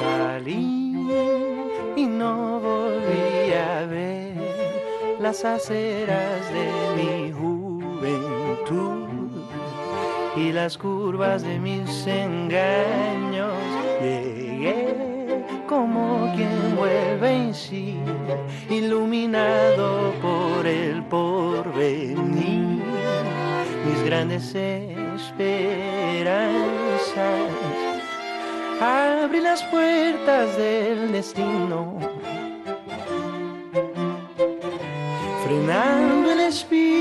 Salí y no volví a ver las aceras de mi juventud y las curvas de mis engaños. Llegué como quien vuelve en sí, iluminado por el porvenir, mis grandes esperanzas. Abrí las puertas del destino, frenando el espíritu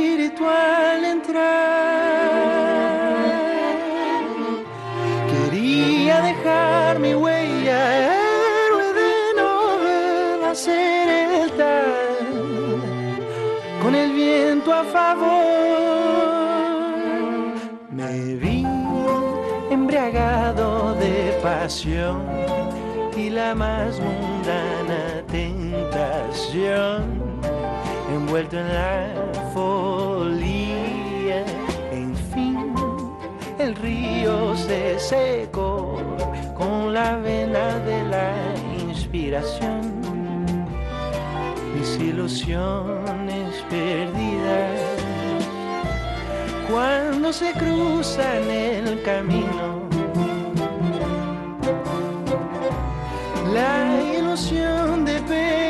y la más mundana tentación, envuelto en la folía. En fin, el río se secó con la vena de la inspiración. Mis ilusiones perdidas cuando se cruzan el camino. La ilusión de perdurar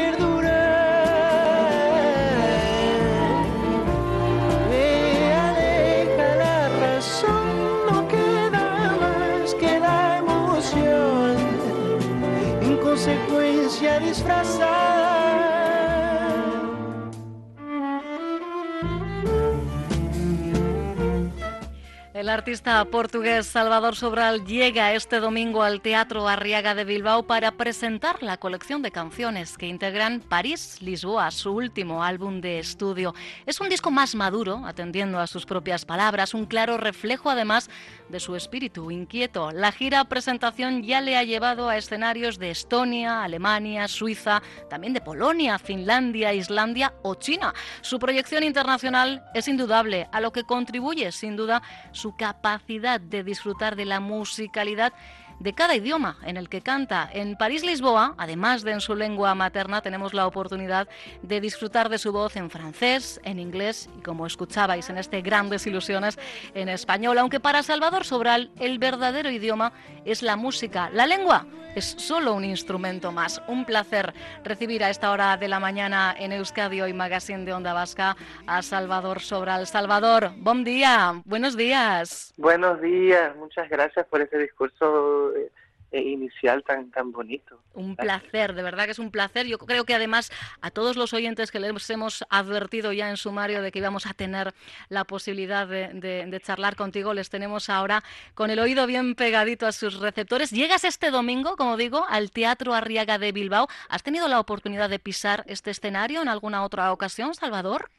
El artista portugués Salvador Sobral llega este domingo al Teatro Arriaga de Bilbao para presentar la colección de canciones que integran París Lisboa, su último álbum de estudio. Es un disco más maduro, atendiendo a sus propias palabras, un claro reflejo además de su espíritu inquieto. La gira presentación ya le ha llevado a escenarios de Estonia, Alemania, Suiza, también de Polonia, Finlandia, Islandia o China. Su proyección internacional es indudable, a lo que contribuye sin duda su capacidad de disfrutar de la musicalidad de cada idioma en el que canta. En París-Lisboa, además de en su lengua materna, tenemos la oportunidad de disfrutar de su voz en francés, en inglés y, como escuchabais en este Grandes Ilusiones, en español. Aunque para Salvador Sobral el verdadero idioma es la música. La lengua es solo un instrumento más. Un placer recibir a esta hora de la mañana en Euskadi y Magazine de Onda Vasca a Salvador Sobral. Salvador, buen día, buenos días. Buenos días, muchas gracias por ese discurso eh, inicial tan tan bonito. Un placer, de verdad que es un placer. Yo creo que además a todos los oyentes que les hemos advertido ya en sumario de que íbamos a tener la posibilidad de, de, de, charlar contigo, les tenemos ahora con el oído bien pegadito a sus receptores. Llegas este domingo, como digo, al Teatro Arriaga de Bilbao. ¿Has tenido la oportunidad de pisar este escenario en alguna otra ocasión, Salvador?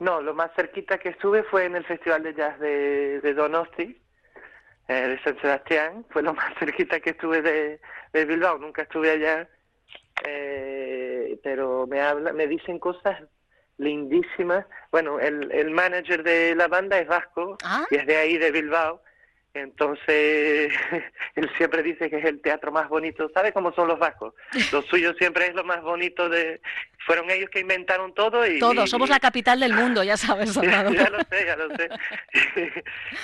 No, lo más cerquita que estuve fue en el Festival de Jazz de, de Donosti, eh, de San Sebastián, fue lo más cerquita que estuve de, de Bilbao, nunca estuve allá, eh, pero me habla, me dicen cosas lindísimas. Bueno, el, el manager de la banda es vasco ¿Ah? y es de ahí, de Bilbao, entonces él siempre dice que es el teatro más bonito. ¿Sabe cómo son los vascos? Lo suyo siempre es lo más bonito de... Fueron ellos que inventaron todo y... Todos, somos la capital del mundo, ya sabes, Salvador. ya lo sé, ya lo sé.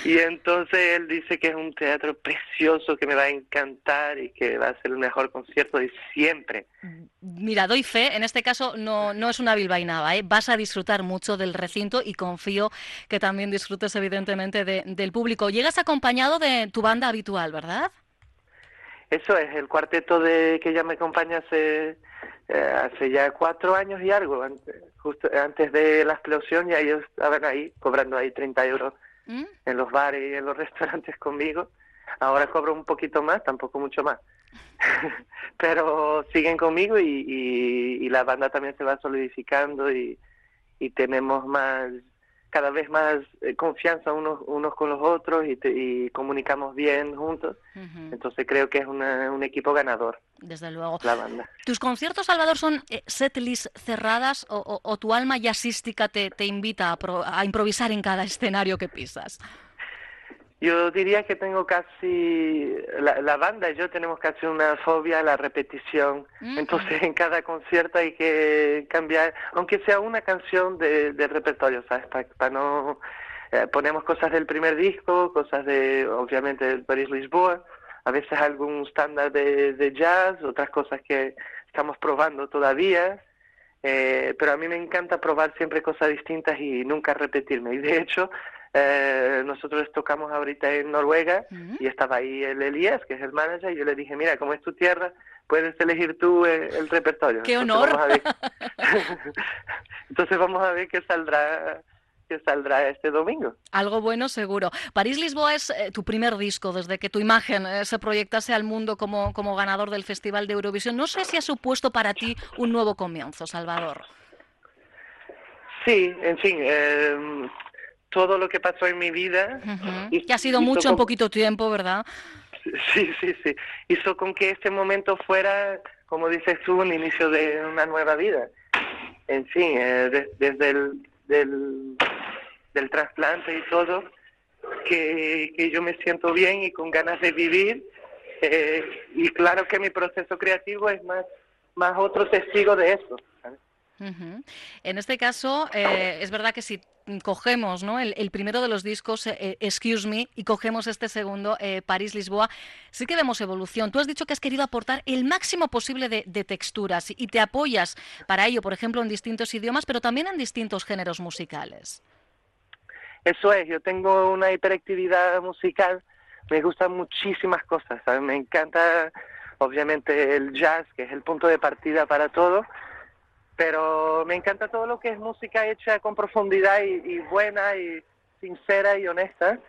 y entonces él dice que es un teatro precioso, que me va a encantar y que va a ser el mejor concierto de siempre. Mira, doy fe, en este caso no, no es una bilbainada, ¿eh? vas a disfrutar mucho del recinto y confío que también disfrutes evidentemente de, del público. Llegas acompañado de tu banda habitual, ¿verdad? Eso es, el cuarteto de que ya me acompaña hace, eh, hace ya cuatro años y algo, antes, justo antes de la explosión ya ellos estaban ahí cobrando ahí 30 euros ¿Mm? en los bares y en los restaurantes conmigo. Ahora cobro un poquito más, tampoco mucho más. Pero siguen conmigo y, y, y, la banda también se va solidificando y, y tenemos más cada vez más eh, confianza unos unos con los otros y, te, y comunicamos bien juntos. Uh -huh. Entonces creo que es una, un equipo ganador. Desde luego. La banda. ¿Tus conciertos, Salvador, son eh, setlist cerradas o, o, o, tu alma jazzística te, te invita a, pro, a improvisar en cada escenario que pisas? Yo diría que tengo casi, la, banda y yo tenemos casi una fobia a la repetición. Mm. Entonces en cada concierto hay que cambiar, aunque sea una canción de, del repertorio, ¿sabes? Para no... Eh, ponemos cosas del primer disco, cosas de, obviamente, del Paris Lisboa, a veces algún estándar de, de jazz, otras cosas que estamos probando todavía. Eh, pero a mí me encanta probar siempre cosas distintas y nunca repetirme. Y de hecho, eh, nosotros tocamos ahorita en Noruega y estaba ahí el Elías, que es el manager, y yo le dije, mira, como es tu tierra, puedes elegir tú el, repertorio. ¡Qué honor! Entonces vamos a ver, qué saldrá que saldrá este domingo. Algo bueno seguro. París-Lisboa es eh, tu primer disco desde que tu imagen eh, se proyectase al mundo como, como ganador del Festival de Eurovisión. No sé si ha supuesto para ti un nuevo comienzo, Salvador. Sí, en fin, em, todo lo que pasó en mi vida. y, que ha sido mucho en poquito tiempo, ¿verdad? Sí, sí, sí. Hizo con que este momento fuera, como dices tú, un inicio de una nueva vida. En fin, eh, desde el del, del trasplante y todo, que, que, yo me siento bien y con ganas de vivir. Eh, y claro que mi proceso creativo es más, más otro testigo de eso. En este caso, eh, es verdad que si cogemos el, primero de los discos, eh, Excuse Me, y cogemos este segundo, eh, París-Lisboa, sí que vemos evolución. Tú has dicho que has querido aportar el máximo posible de, texturas y te apoyas para ello, por ejemplo, en distintos idiomas, pero también en distintos géneros musicales. Eso es, yo tengo una hiperactividad musical, me gustan muchísimas cosas, me encanta obviamente el jazz, que es el punto de partida para todo, pero me encanta todo lo que es música hecha con profundidad y, buena y sincera y honesta.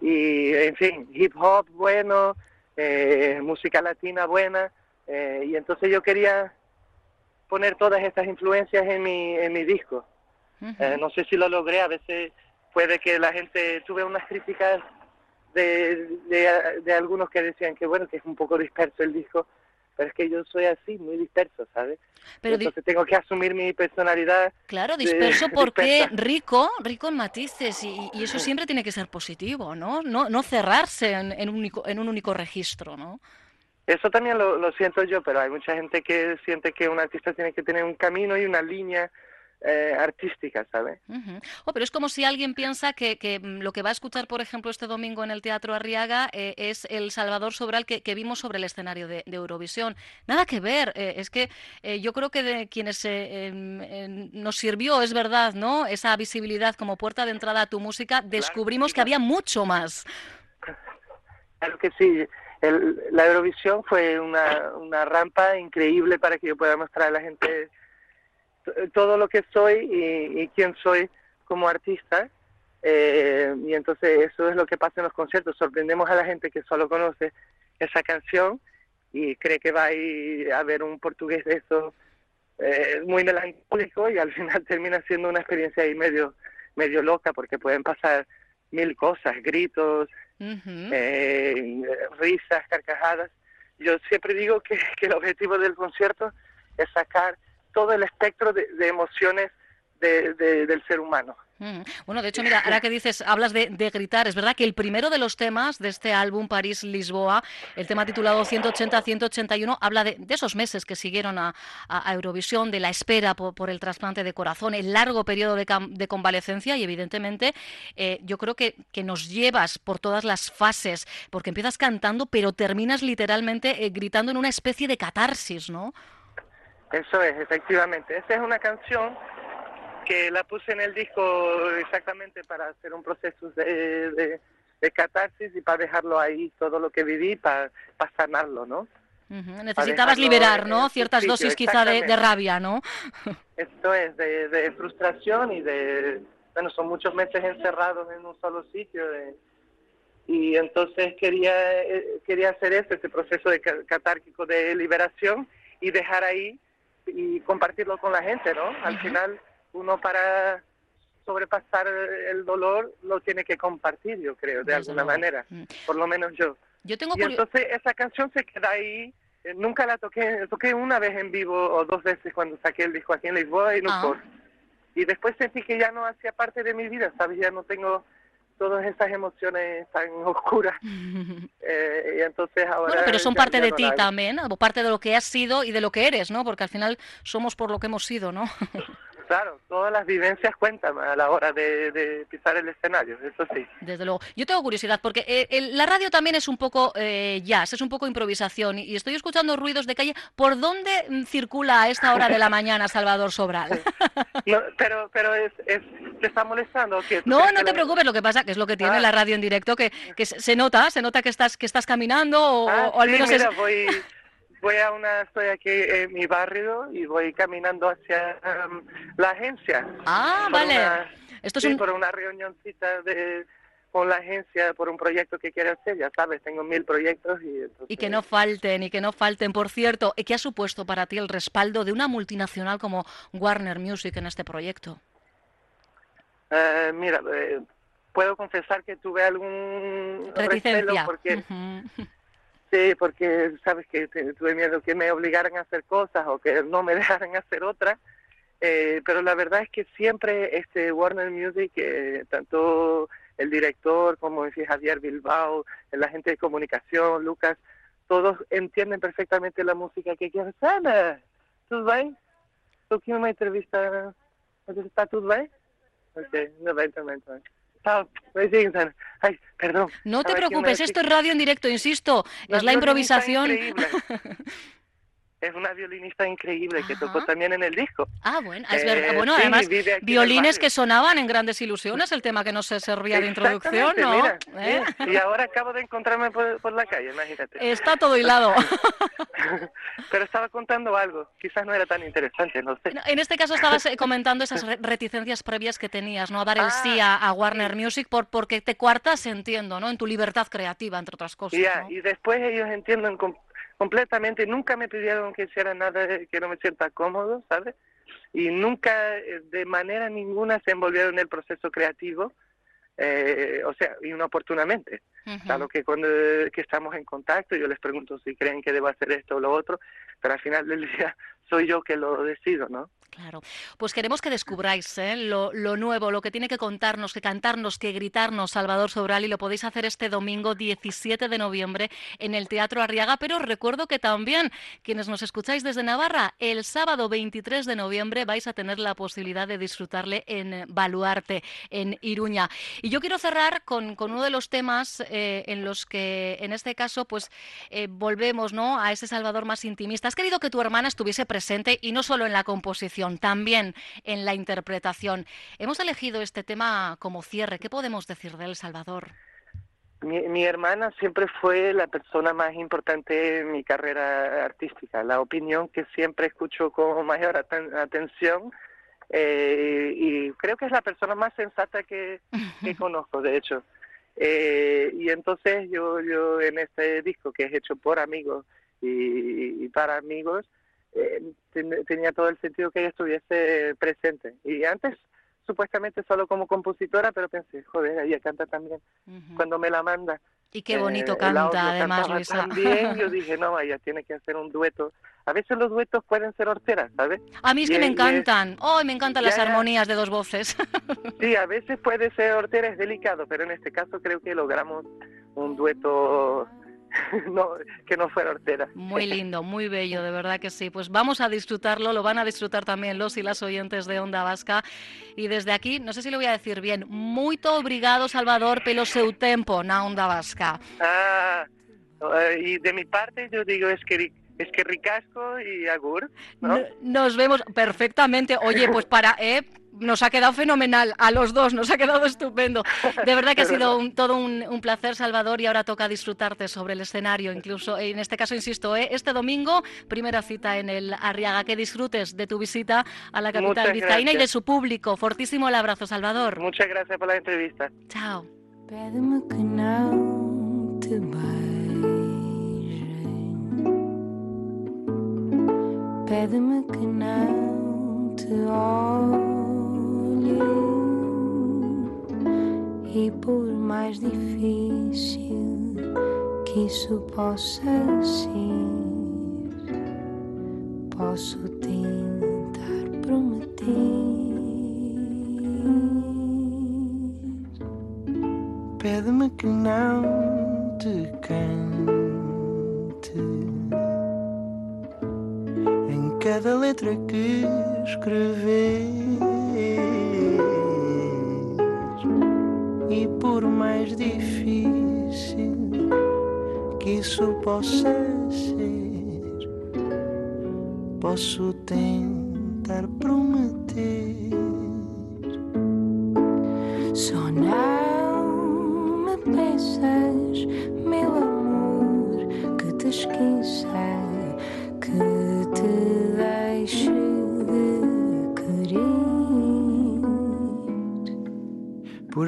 Y, en fin, hip hop bueno, eh, música latina buena. Eh, y entonces yo quería poner todas estas influencias en mi, en mi disco. Eh, no sé si lo logré, a veces puede que la gente, tuve unas críticas de, de, de algunos que decían que bueno, que es un poco disperso el disco, pero es que yo soy así, muy disperso, ¿sabes? Pero Entonces tengo que asumir mi personalidad. Claro, disperso porque rico, rico en matices y, eso siempre tiene que ser positivo, ¿no? No, no cerrarse en, en, un único, en un único registro, ¿no? Eso también lo, lo siento yo, pero hay mucha gente que siente que un artista tiene que tener un camino y una línea eh, artística, ¿sabes? oh, pero es como si alguien piensa que, que, mm, lo que va a escuchar, por ejemplo, este domingo en el Teatro Arriaga eh, es el Salvador Sobral que, que, vimos sobre el escenario de, Eurovisión. Nada que ver, eh, es que yo creo que de quienes em, nos sirvió, es verdad, ¿no? Esa visibilidad como puerta de entrada a tu música, descubrimos que había mucho más. Claro que sí. la Eurovisión fue una, una rampa increíble para que yo pueda mostrar a la gente todo lo que soy y, quién soy como artista. Eh, y entonces eso es lo que pasa en los conciertos. Sorprendemos a la gente que solo conoce esa canción y cree que va a ir a ver un portugués de eso eh, muy melancólico y al final termina siendo una experiencia ahí medio, medio loca porque pueden pasar mil cosas, gritos, eh, risas, carcajadas. Yo siempre digo que, que el objetivo del concierto es sacar todo el espectro de, emociones del ser humano. Mm. Bueno, de hecho, mira, ahora que dices, hablas de, gritar, es verdad que el primero de los temas de este álbum París-Lisboa, el tema titulado 180-181, habla de, esos meses que siguieron a, Eurovisión, de la espera por, el trasplante de corazón, el largo periodo de, convalecencia y evidentemente eh, yo creo que, que, nos llevas por todas las fases, porque empiezas cantando, pero terminas literalmente eh, gritando en una especie de catarsis, ¿no? Eso es, efectivamente. Esta es una canción que la puse en el disco exactamente para hacer un proceso de, de, catarsis y para dejarlo ahí, todo lo que viví, para, para sanarlo, ¿no? Necesitabas liberar, ¿no? Ciertas dosis quizá de, rabia, ¿no? Esto es, de, frustración y de... Bueno, son muchos meses encerrados en un solo sitio. y entonces quería, eh, quería hacer este, este proceso de catárquico de liberación y dejar ahí y compartirlo con la gente, ¿no? Al final uno para sobrepasar el dolor lo tiene que compartir, yo creo, de alguna manera, mm. por lo menos yo. Yo tengo y entonces esa canción se queda ahí, eh, nunca la toqué, toqué una vez en vivo o dos veces cuando saqué el disco aquí en Lisboa y no ah. Y después sentí que ya no hacía parte de mi vida, ¿sabes? Ya no tengo todas esas emociones tan oscuras. Eh, y entonces ahora... Bueno, pero son parte de ti la también, parte de lo que has sido y de lo que eres, ¿no? Porque al final somos por lo que hemos sido, ¿no? Claro, todas las vivencias cuentan a la hora de, de pisar el escenario, eso sí. Desde luego. Yo tengo curiosidad porque eh, el- la radio también es un poco eh, jazz, es un poco improvisación y, estoy escuchando ruidos de calle. ¿Por dónde mm, circula a esta hora de la mañana Salvador Sobral? No, pero pero es, es, ¿te está molestando? No, no te preocupes, lo que pasa que es lo que tiene Ah. la radio en directo, que, que se nota, se nota que estás, que estás caminando o, Ah, o al sí, menos es... mira, voy, voy a una, estoy aquí en mi barrio y voy caminando hacia um, la agencia. Ah, vale. una- Esto es sí, un... por una reunioncita de con la agencia por un proyecto que quiero hacer, ya sabes, tengo mil proyectos y entonces... Y que no falten, y que no falten. Por cierto, ¿qué ha supuesto para ti el respaldo de una multinacional como Warner Music en este proyecto? Eh, mira, eh, puedo confesar que tuve algún Reticencia. porque. Sí, porque sabes que tuve miedo que me obligaran a hacer cosas o que no me dejaran hacer otras. Eh, pero la verdad es que siempre este Warner Music, eh, tanto el director como decía Javier Bilbao, la gente de comunicación, Lucas, todos entienden perfectamente la música que quiero hacer. ¿Tú bien? ¿Tú quieres una entrevista? ¿Está todo bien? Ok, no va também, Ay, perdón. No te preocupes, esto es radio en directo, insisto. Es la improvisación. Es una violinista increíble que tocó Ajá. también en el disco. Ah, bueno, es Eh, verdad. Bueno, sí, además, violines que sonaban en grandes ilusiones, el tema que no se servía de introducción, ¿no? mira, ¿Eh? Y ahora acabo de encontrarme por, por la calle, imagínate. Está todo hilado. Pero estaba contando algo, quizás no era tan interesante, no sé. En este caso estabas eh, comentando esas re- reticencias previas que tenías, ¿no? A dar el Ah, sí a, a Warner Music por, porque te cuartas, entiendo, ¿no? En tu libertad creativa, entre otras cosas. Ya, ¿no? y después ellos entienden completamente, nunca me pidieron que hiciera nada que no me sienta cómodo, ¿sabes? Y nunca, eh, de manera ninguna, se envolvieron en el proceso creativo, eh, o sea, inoportunamente. Ujú. Claro que cuando eh, que estamos en contacto, yo les pregunto si creen que debo hacer esto o lo otro, pero al final del día soy yo que lo decido, ¿no? Claro. Pues queremos que descubráis ¿eh? lo, nuevo, lo que tiene que contarnos, que cantarnos, que gritarnos Salvador Sobral y lo podéis hacer este domingo 17 de noviembre en el Teatro Arriaga. Pero recuerdo que también quienes nos escucháis desde Navarra, el sábado 23 de noviembre vais a tener la posibilidad de disfrutarle en Baluarte, en Iruña. Y yo quiero cerrar con, con uno de los temas eh, en los que, en este caso, pues eh, volvemos ¿no? a ese Salvador más intimista. Has querido que tu hermana estuviese presente y no solo en la composición, también en la interpretación. Hemos elegido este tema como cierre. ¿Qué podemos decir de él, Salvador? Mi, mi hermana siempre fue la persona más importante en mi carrera artística, la opinión que siempre escucho con mayor aten- atención eh, y creo que es la persona más sensata que, que conozco, de hecho. Eh, y entonces yo, yo en este disco que es hecho por amigos y, y para amigos, eh, ten- tenía todo el sentido que ella estuviese presente. Y antes supuestamente solo como compositora, pero pensé, joder, ella canta también cuando me la manda. Y qué bonito eh, canta, además, Luisa. tan bien, yo dije, no, ella tiene que hacer un dueto. A veces los duetos pueden ser horteras, ¿sabes? A mí es que me y es- encantan. ¡Oh, me encantan las Ya, armonías de dos voces! Sí, a veces puede ser hortera, es delicado, pero en este caso creo que logramos un dueto no, que no fuera hortera. Muy lindo, muy bello, de verdad que sí. Pues vamos a disfrutarlo, lo van a disfrutar también los y las oyentes de Onda Vasca. Y desde aquí, no sé si lo voy a decir bien, muy obrigado, Salvador, pelo seu tempo na Onda Vasca. Ah, eh, y de mi parte yo digo es que es que ricasco y agur, ¿no? Nos vemos perfectamente. Oye, pues para, eh, nos ha quedado fenomenal a los dos, nos ha quedado estupendo. De verdad que ha sido un- todo un, un placer, Salvador, y ahora toca disfrutarte sobre el escenario, incluso en este caso, insisto, eh, este domingo, primera cita en el Arriaga. Que disfrutes de tu visita a la capital vizcaína y de su público. Fortísimo el abrazo, Salvador. Muchas gracias por la entrevista. Chao. Pede-me que não te. Pede-me olhe. E por mais difícil que isso possa ser, posso tentar prometer que não escreves. E por mais difícil que isso possa ser, posso tentar prometer. Só não me peças, meu amor, que te esqueça,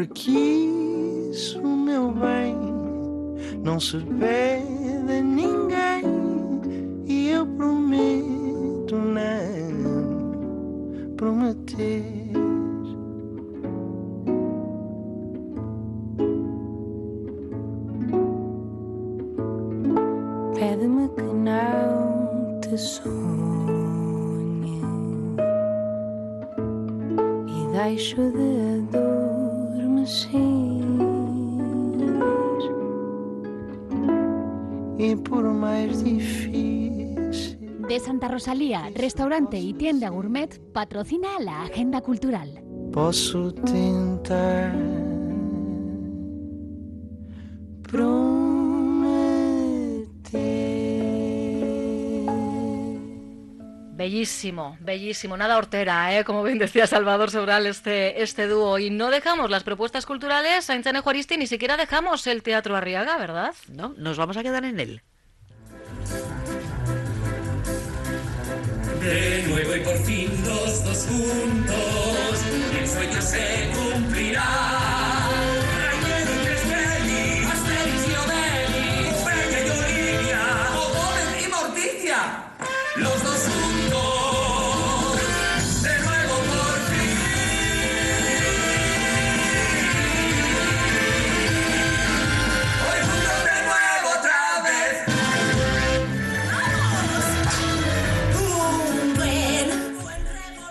Porque isso, meu bem, não se pede a ninguém. E eu prometo não prometer. Pede-me que não te sonhe e deixo de Santa Rosalía, restaurante y tienda gourmet, patrocina la agenda cultural. Bellísimo, bellísimo, nada hortera, ¿eh? como bien decía Salvador Sobral, este, este dúo. Y no dejamos las propuestas culturales a Inchane Juaristi, ni siquiera dejamos el Teatro Arriaga, ¿verdad? No, nos vamos a quedar en él. De nuevo y por fin los dos juntos, el sueño se cumplirá.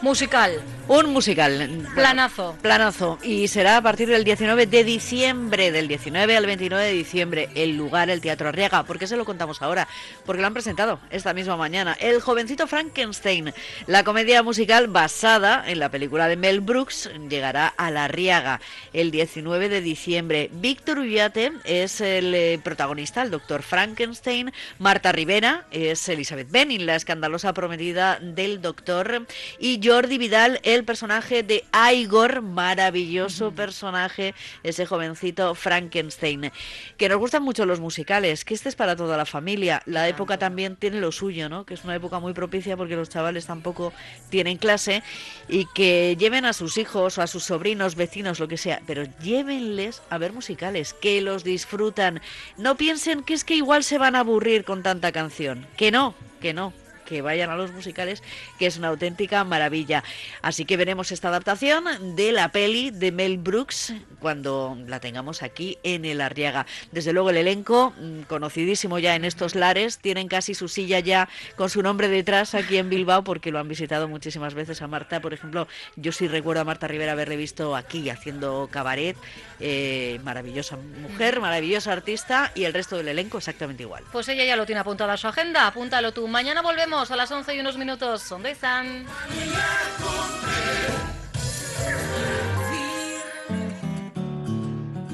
Musical, Un musical. planazo. Planazo. Y será a partir del 19 de diciembre, del 19 al 29 de diciembre, el lugar, el Teatro Arriaga. ¿Por qué se lo contamos ahora? Porque lo han presentado esta misma mañana. El jovencito Frankenstein, la comedia musical basada en la película de Mel Brooks, llegará a la Arriaga el 19 de diciembre. Víctor Ullate es el eh, protagonista, el doctor Frankenstein. Marta Rivera es Elizabeth Benning, la escandalosa prometida del doctor. Y Jordi Vidal, el personaje de Igor, maravilloso personaje, ese jovencito Frankenstein. Que nos gustan mucho los musicales, que este es para toda la familia. La época también tiene lo suyo, ¿no? Que es una época muy propicia porque los chavales tampoco tienen clase y que lleven a sus hijos o a sus sobrinos, vecinos, lo que sea, pero llévenles a ver musicales, que los disfrutan. No piensen que es que igual se van a aburrir con tanta canción. Que no, que no que vayan a los musicales, que es una auténtica maravilla. Así que veremos esta adaptación de la peli de Mel Brooks cuando la tengamos aquí en el Arriaga. Desde luego el elenco, mm, conocidísimo ya en estos lares, tienen casi su silla ya con su nombre detrás aquí en Bilbao porque lo han visitado muchísimas veces a Marta. Por ejemplo, yo sí recuerdo a Marta Rivera haberle visto aquí haciendo cabaret. Eh, maravillosa mujer, maravillosa artista y el resto del elenco exactamente igual. Pues ella ya lo tiene apuntado a su agenda, apúntalo tú. Mañana volvemos a las 11 y unos minutos. ¿Dónde están?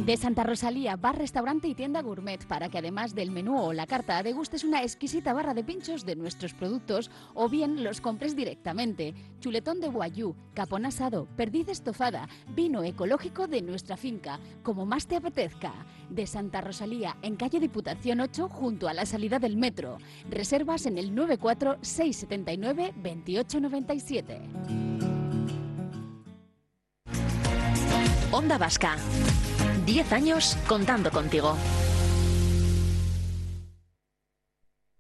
De Santa Rosalía, bar, restaurante y tienda gourmet para que además del menú o la carta degustes una exquisita barra de pinchos de nuestros productos o bien los compres directamente. Chuletón de guayú, capón asado, perdiz estofada, vino ecológico de nuestra finca, como más te apetezca. De Santa Rosalía, en calle Diputación 8, junto a la salida del metro. Reservas en el 94 679 2897. Onda Vasca. 10 años contando contigo.